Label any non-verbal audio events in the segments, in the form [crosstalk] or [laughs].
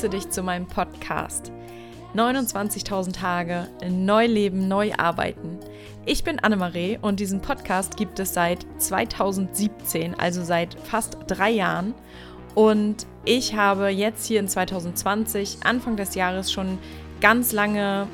begrüße dich zu meinem Podcast. 29.000 Tage, neu leben, neu arbeiten. Ich bin Annemarie und diesen Podcast gibt es seit 2017, also seit fast drei Jahren. Und ich habe jetzt hier in 2020, Anfang des Jahres, schon ganz lange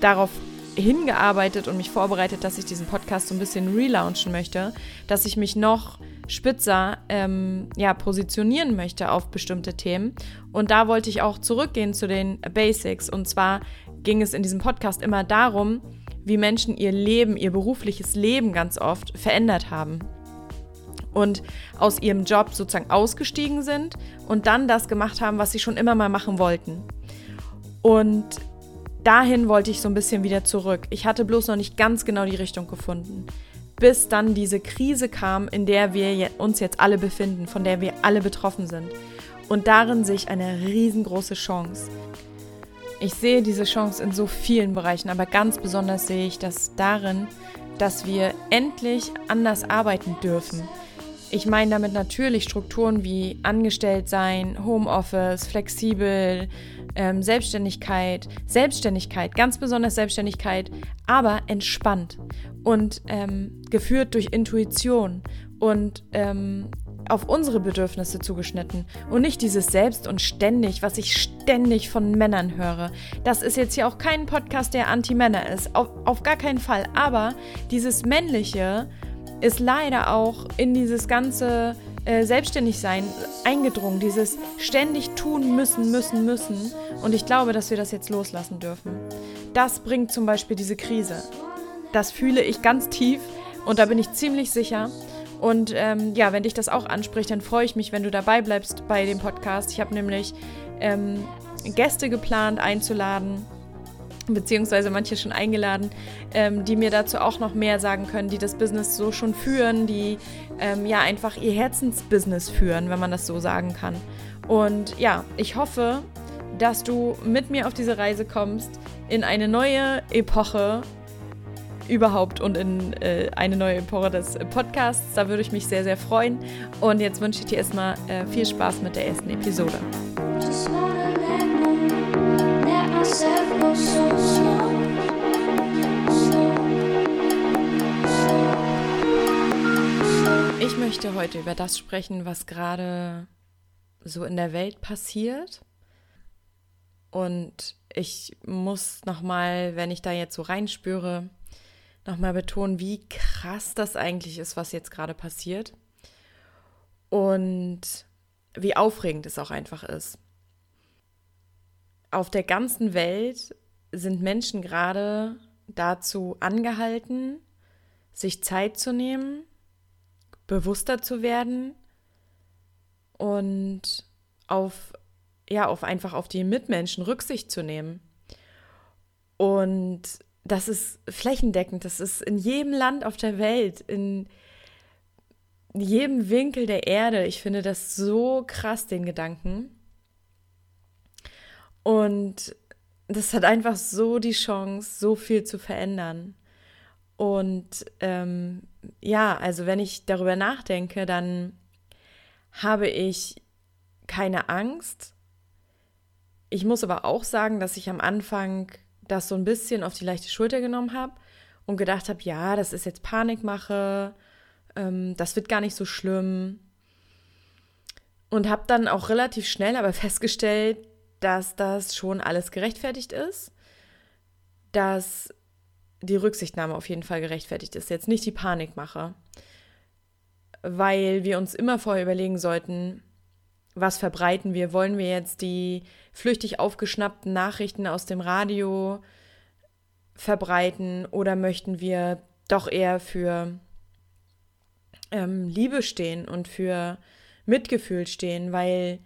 darauf hingearbeitet und mich vorbereitet, dass ich diesen Podcast so ein bisschen relaunchen möchte, dass ich mich noch spitzer ähm, ja, positionieren möchte auf bestimmte Themen. Und da wollte ich auch zurückgehen zu den Basics. Und zwar ging es in diesem Podcast immer darum, wie Menschen ihr Leben, ihr berufliches Leben ganz oft verändert haben. Und aus ihrem Job sozusagen ausgestiegen sind und dann das gemacht haben, was sie schon immer mal machen wollten. Und dahin wollte ich so ein bisschen wieder zurück. Ich hatte bloß noch nicht ganz genau die Richtung gefunden bis dann diese Krise kam, in der wir uns jetzt alle befinden, von der wir alle betroffen sind. Und darin sehe ich eine riesengroße Chance. Ich sehe diese Chance in so vielen Bereichen, aber ganz besonders sehe ich das darin, dass wir endlich anders arbeiten dürfen. Ich meine damit natürlich Strukturen wie Angestelltsein, Homeoffice, flexibel, ähm, Selbstständigkeit, Selbstständigkeit, ganz besonders Selbstständigkeit, aber entspannt und ähm, geführt durch Intuition und ähm, auf unsere Bedürfnisse zugeschnitten und nicht dieses Selbst und ständig, was ich ständig von Männern höre. Das ist jetzt hier auch kein Podcast, der anti-Männer ist, auf, auf gar keinen Fall. Aber dieses Männliche ist leider auch in dieses ganze äh, Selbstständigsein eingedrungen, dieses ständig tun müssen, müssen, müssen. Und ich glaube, dass wir das jetzt loslassen dürfen. Das bringt zum Beispiel diese Krise. Das fühle ich ganz tief und da bin ich ziemlich sicher. Und ähm, ja, wenn dich das auch anspricht, dann freue ich mich, wenn du dabei bleibst bei dem Podcast. Ich habe nämlich ähm, Gäste geplant einzuladen, beziehungsweise manche schon eingeladen, ähm, die mir dazu auch noch mehr sagen können, die das Business so schon führen, die ähm, ja einfach ihr Herzensbusiness führen, wenn man das so sagen kann. Und ja, ich hoffe, dass du mit mir auf diese Reise kommst in eine neue Epoche überhaupt und in äh, eine neue Epoche des Podcasts. Da würde ich mich sehr, sehr freuen. Und jetzt wünsche ich dir erstmal äh, viel Spaß mit der ersten Episode. Ich möchte heute über das sprechen, was gerade so in der Welt passiert. Und ich muss nochmal, wenn ich da jetzt so reinspüre, nochmal betonen, wie krass das eigentlich ist, was jetzt gerade passiert. Und wie aufregend es auch einfach ist. Auf der ganzen Welt sind Menschen gerade dazu angehalten, sich Zeit zu nehmen, bewusster zu werden und auf ja, auf einfach auf die Mitmenschen Rücksicht zu nehmen. Und das ist flächendeckend, das ist in jedem Land auf der Welt, in jedem Winkel der Erde. Ich finde das so krass, den Gedanken. Und das hat einfach so die Chance, so viel zu verändern. Und ähm, ja, also wenn ich darüber nachdenke, dann habe ich keine Angst. Ich muss aber auch sagen, dass ich am Anfang das so ein bisschen auf die leichte Schulter genommen habe und gedacht habe, ja, das ist jetzt Panikmache, ähm, das wird gar nicht so schlimm. Und habe dann auch relativ schnell aber [laughs] festgestellt, dass das schon alles gerechtfertigt ist, dass die Rücksichtnahme auf jeden Fall gerechtfertigt ist, jetzt nicht die Panikmache, weil wir uns immer vorher überlegen sollten, was verbreiten wir? Wollen wir jetzt die flüchtig aufgeschnappten Nachrichten aus dem Radio verbreiten oder möchten wir doch eher für ähm, Liebe stehen und für Mitgefühl stehen, weil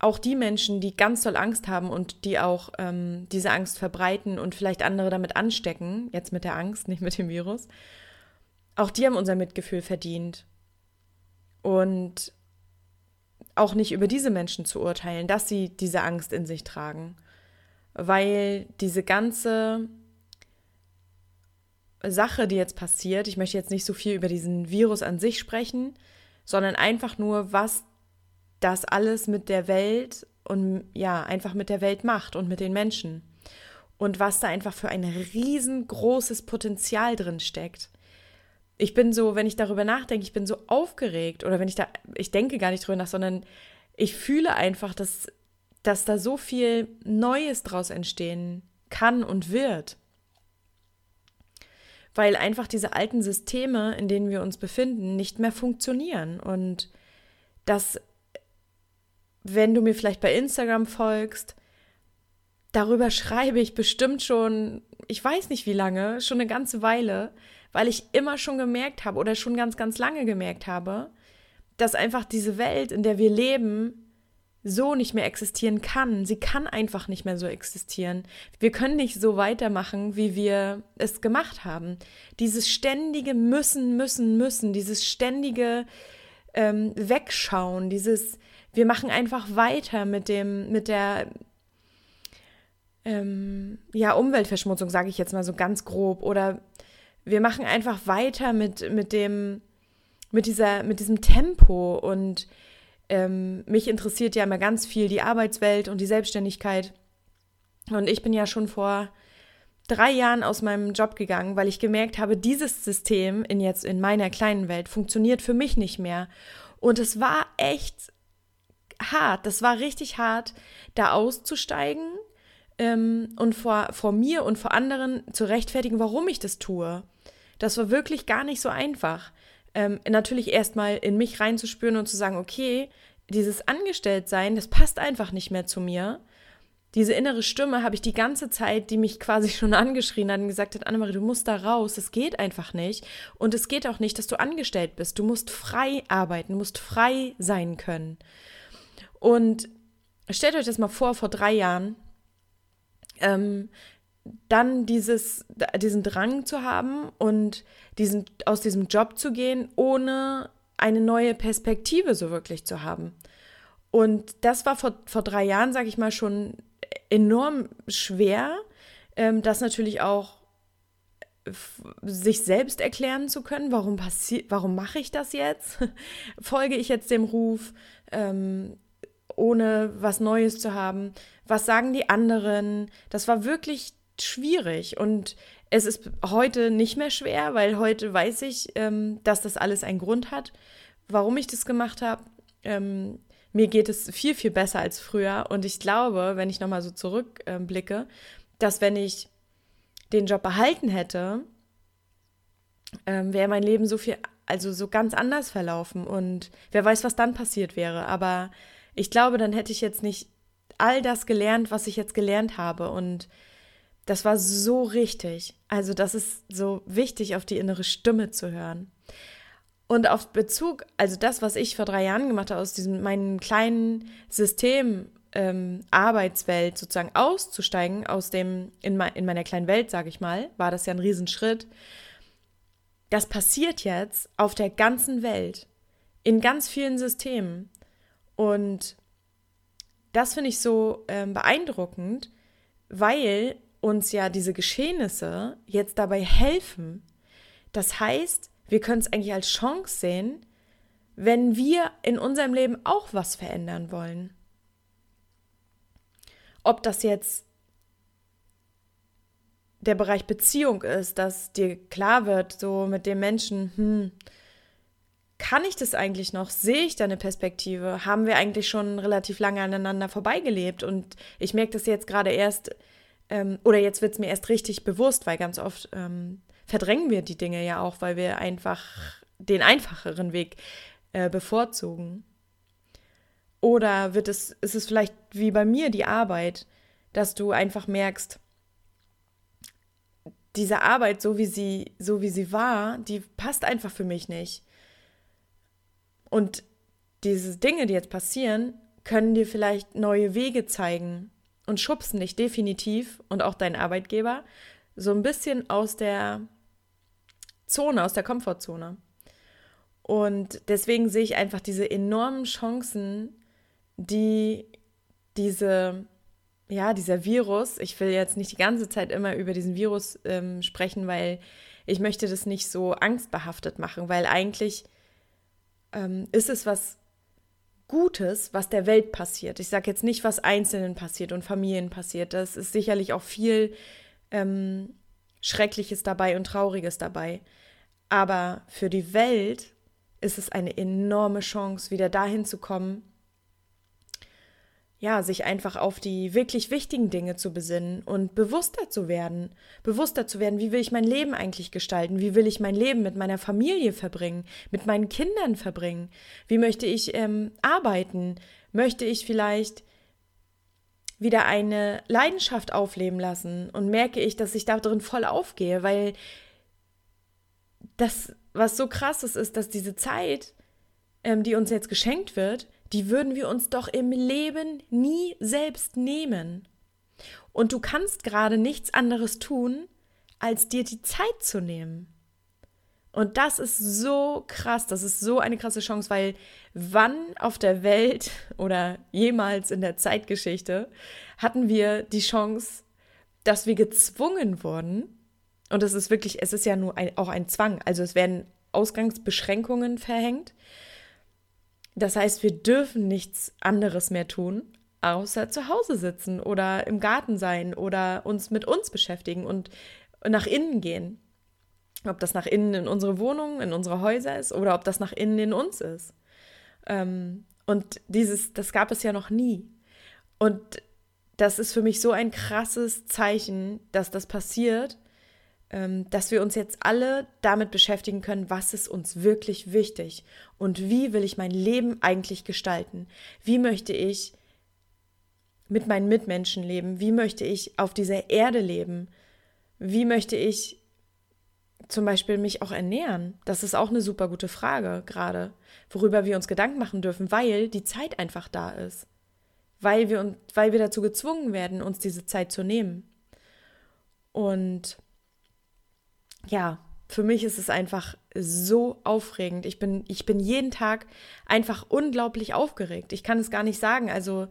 auch die Menschen, die ganz doll Angst haben und die auch ähm, diese Angst verbreiten und vielleicht andere damit anstecken, jetzt mit der Angst, [laughs] nicht mit dem Virus, auch die haben unser Mitgefühl verdient. Und auch nicht über diese Menschen zu urteilen, dass sie diese Angst in sich tragen, weil diese ganze Sache, die jetzt passiert, ich möchte jetzt nicht so viel über diesen Virus an sich sprechen, sondern einfach nur, was das alles mit der Welt und ja, einfach mit der Welt macht und mit den Menschen. Und was da einfach für ein riesengroßes Potenzial drin steckt. Ich bin so, wenn ich darüber nachdenke, ich bin so aufgeregt oder wenn ich da, ich denke gar nicht drüber nach, sondern ich fühle einfach, dass, dass da so viel Neues draus entstehen kann und wird. Weil einfach diese alten Systeme, in denen wir uns befinden, nicht mehr funktionieren. Und dass, wenn du mir vielleicht bei Instagram folgst, darüber schreibe ich bestimmt schon, ich weiß nicht wie lange, schon eine ganze Weile, weil ich immer schon gemerkt habe oder schon ganz, ganz lange gemerkt habe, dass einfach diese Welt, in der wir leben, so nicht mehr existieren kann. Sie kann einfach nicht mehr so existieren. Wir können nicht so weitermachen, wie wir es gemacht haben. Dieses ständige Müssen, Müssen, Müssen, dieses ständige ähm, Wegschauen, dieses, wir machen einfach weiter mit dem, mit der ähm, ja, Umweltverschmutzung, sage ich jetzt mal so ganz grob. Oder wir machen einfach weiter mit, mit dem, mit dieser, mit diesem Tempo und ähm, mich interessiert ja immer ganz viel die Arbeitswelt und die Selbstständigkeit. Und ich bin ja schon vor drei Jahren aus meinem Job gegangen, weil ich gemerkt habe, dieses System in jetzt in meiner kleinen Welt funktioniert für mich nicht mehr. Und es war echt hart. Das war richtig hart, da auszusteigen ähm, und vor, vor mir und vor anderen zu rechtfertigen, warum ich das tue. Das war wirklich gar nicht so einfach ähm, natürlich erstmal in mich reinzuspüren und zu sagen, okay, dieses Angestelltsein, das passt einfach nicht mehr zu mir. Diese innere Stimme habe ich die ganze Zeit, die mich quasi [laughs] schon angeschrien hat und gesagt hat, Annemarie, du musst da raus, es geht einfach nicht. Und es geht auch nicht, dass du angestellt bist. Du musst frei arbeiten, du musst frei sein können. Und stellt euch das mal vor, vor drei Jahren, ähm, dann dieses, diesen Drang zu haben und diesen, aus diesem Job zu gehen, ohne eine neue Perspektive so wirklich zu haben. Und das war vor, vor drei Jahren, sage ich mal, schon enorm schwer, ähm, das natürlich auch sich selbst erklären zu können, warum warum mache ich das jetzt? [laughs] Folge ich jetzt dem Ruf, ähm, ohne was Neues zu haben? Was sagen die anderen? Das war wirklich schwierig und es ist heute nicht mehr schwer, weil heute weiß ich, ähm, dass das alles einen Grund hat, warum ich das gemacht habe. Ähm, mir geht es viel, viel besser als früher und ich glaube, wenn ich nochmal so zurückblicke, äh, dass wenn ich den Job behalten hätte, ähm, wäre mein Leben so viel, also so ganz anders verlaufen und wer weiß, was dann passiert wäre. Aber ich glaube, dann hätte ich jetzt nicht all das gelernt, was ich jetzt gelernt habe und das war so richtig. Also das ist so wichtig, auf die innere Stimme zu hören. Und auf Bezug, also das, was ich vor drei Jahren gemacht habe, aus diesem meinem kleinen System ähm, Arbeitswelt sozusagen auszusteigen, aus dem, in, me in meiner kleinen Welt, sage ich mal, war das ja ein Riesenschritt. Das passiert jetzt auf der ganzen Welt, in ganz vielen Systemen. Und das finde ich so ähm, beeindruckend, weil uns ja diese Geschehnisse jetzt dabei helfen. Das heißt, wir können es eigentlich als Chance sehen, wenn wir in unserem Leben auch was verändern wollen. Ob das jetzt der Bereich Beziehung ist, dass dir klar wird, so mit dem Menschen, hm, kann ich das eigentlich noch? Sehe ich da eine Perspektive? Haben wir eigentlich schon relativ lange aneinander vorbeigelebt? Und ich merke das jetzt gerade erst ähm, oder jetzt wird es mir erst richtig bewusst, weil ganz oft ähm, verdrängen wir die Dinge ja auch, weil wir einfach den einfacheren Weg äh, bevorzugen. Oder wird es, ist es vielleicht wie bei mir die Arbeit, dass du einfach merkst, diese Arbeit, so wie sie, so wie sie war, die passt einfach für mich nicht. Und diese Dinge, die jetzt passieren, können dir vielleicht neue Wege zeigen, und schubsen dich definitiv und auch deinen Arbeitgeber so ein bisschen aus der Zone, aus der Komfortzone. Und deswegen sehe ich einfach diese enormen Chancen, die diese, ja, dieser Virus, ich will jetzt nicht die ganze Zeit immer über diesen Virus ähm, sprechen, weil ich möchte das nicht so angstbehaftet machen, weil eigentlich ähm, ist es was Gutes, was der Welt passiert. Ich sage jetzt nicht, was Einzelnen passiert und Familien passiert. Das ist sicherlich auch viel ähm, Schreckliches dabei und Trauriges dabei. Aber für die Welt ist es eine enorme Chance, wieder dahin zu kommen, ja, sich einfach auf die wirklich wichtigen Dinge zu besinnen und bewusster zu werden. Bewusster zu werden, wie will ich mein Leben eigentlich gestalten? Wie will ich mein Leben mit meiner Familie verbringen? Mit meinen Kindern verbringen? Wie möchte ich ähm, arbeiten? Möchte ich vielleicht wieder eine Leidenschaft aufleben lassen und merke ich, dass ich da drin voll aufgehe, weil das, was so krass ist, ist, dass diese Zeit, ähm, die uns jetzt geschenkt wird, die würden wir uns doch im Leben nie selbst nehmen. Und du kannst gerade nichts anderes tun, als dir die Zeit zu nehmen. Und das ist so krass, das ist so eine krasse Chance, weil wann auf der Welt [laughs] oder jemals in der Zeitgeschichte hatten wir die Chance, dass wir gezwungen wurden, und es ist wirklich, es ist ja nur ein, auch ein Zwang, also es werden Ausgangsbeschränkungen verhängt, das heißt, wir dürfen nichts anderes mehr tun, außer zu Hause sitzen oder im Garten sein oder uns mit uns beschäftigen und nach innen gehen. Ob das nach innen in unsere Wohnung, in unsere Häuser ist oder ob das nach innen in uns ist. Ähm, und dieses, das gab es ja noch nie. Und das ist für mich so ein krasses Zeichen, dass das passiert dass wir uns jetzt alle damit beschäftigen können, was ist uns wirklich wichtig und wie will ich mein Leben eigentlich gestalten? Wie möchte ich mit meinen Mitmenschen leben? Wie möchte ich auf dieser Erde leben? Wie möchte ich zum Beispiel mich auch ernähren? Das ist auch eine super gute Frage gerade, worüber wir uns Gedanken machen dürfen, weil die Zeit einfach da ist. Weil wir, weil wir dazu gezwungen werden, uns diese Zeit zu nehmen. Und ja, für mich ist es einfach so aufregend. Ich bin, ich bin jeden Tag einfach unglaublich aufgeregt. Ich kann es gar nicht sagen. Also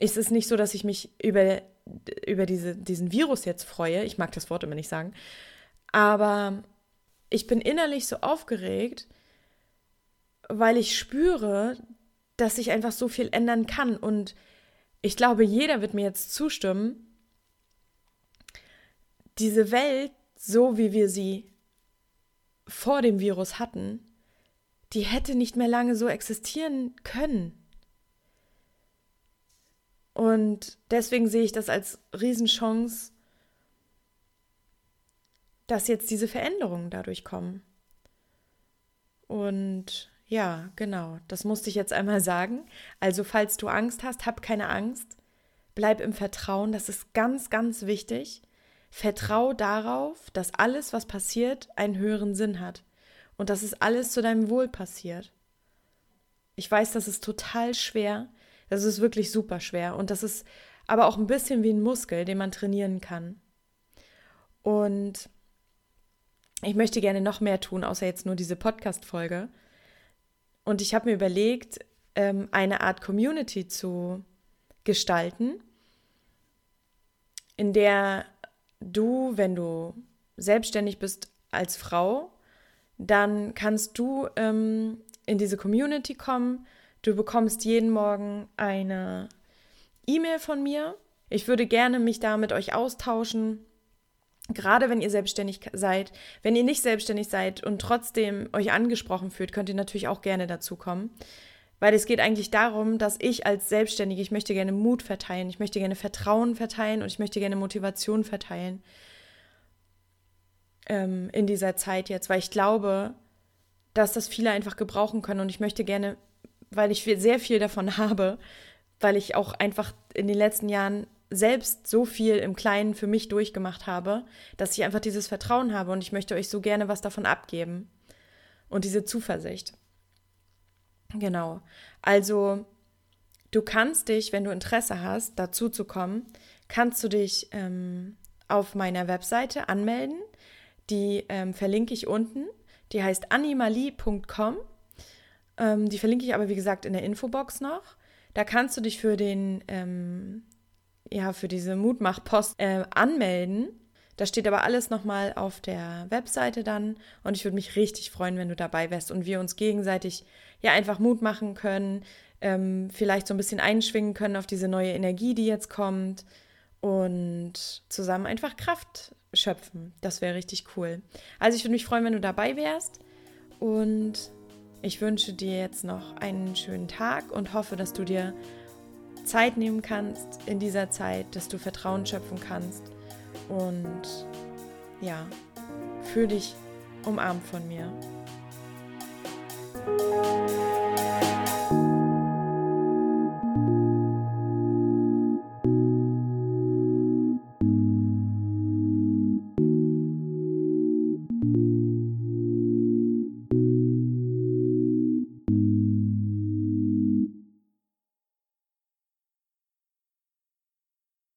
ist es nicht so, dass ich mich über, über diese, diesen Virus jetzt freue. Ich mag das Wort immer nicht sagen. Aber ich bin innerlich so aufgeregt, weil ich spüre, dass sich einfach so viel ändern kann. Und ich glaube, jeder wird mir jetzt zustimmen. Diese Welt so wie wir sie vor dem Virus hatten, die hätte nicht mehr lange so existieren können. Und deswegen sehe ich das als Riesenchance, dass jetzt diese Veränderungen dadurch kommen. Und ja, genau, das musste ich jetzt einmal sagen. Also falls du Angst hast, hab keine Angst. Bleib im Vertrauen, das ist ganz, ganz wichtig. Vertrau darauf, dass alles, was passiert, einen höheren Sinn hat und dass es alles zu deinem Wohl passiert. Ich weiß, das ist total schwer, das ist wirklich super schwer und das ist aber auch ein bisschen wie ein Muskel, den man trainieren kann. Und ich möchte gerne noch mehr tun, außer jetzt nur diese Podcast-Folge. Und ich habe mir überlegt, ähm, eine Art Community zu gestalten, in der du, wenn du selbstständig bist als Frau, dann kannst du ähm, in diese Community kommen. Du bekommst jeden Morgen eine E-Mail von mir. Ich würde gerne mich da mit euch austauschen. Gerade wenn ihr selbstständig seid. Wenn ihr nicht selbstständig seid und trotzdem euch angesprochen fühlt, könnt ihr natürlich auch gerne dazu kommen weil es geht eigentlich darum, dass ich als Selbstständige, ich möchte gerne Mut verteilen, ich möchte gerne Vertrauen verteilen und ich möchte gerne Motivation verteilen ähm, in dieser Zeit jetzt, weil ich glaube, dass das viele einfach gebrauchen können und ich möchte gerne, weil ich sehr viel davon [laughs] habe, weil ich auch einfach in den letzten Jahren selbst so viel im Kleinen für mich durchgemacht habe, dass ich einfach dieses Vertrauen habe und ich möchte euch so gerne was davon abgeben und diese Zuversicht. Genau. Also du kannst dich, wenn du Interesse hast, dazu zu kommen, kannst du dich ähm, auf meiner Webseite anmelden. Die ähm, verlinke ich unten. Die heißt animali.com. Ähm, die verlinke ich aber, wie gesagt, in der Infobox noch. Da kannst du dich für den, ähm, ja, für diese Mutmachpost äh, anmelden. Da steht aber alles nochmal auf der Webseite dann und ich würde mich richtig freuen, wenn du dabei wärst und wir uns gegenseitig ja einfach Mut machen können, ähm, vielleicht so ein bisschen einschwingen können auf diese neue Energie, die jetzt kommt und zusammen einfach Kraft schöpfen. Das wäre richtig cool. Also ich würde mich freuen, wenn du dabei wärst und ich wünsche dir jetzt noch einen schönen Tag und hoffe, dass du dir Zeit nehmen kannst in dieser Zeit, dass du Vertrauen schöpfen kannst und ja, fühl dich umarmt von mir.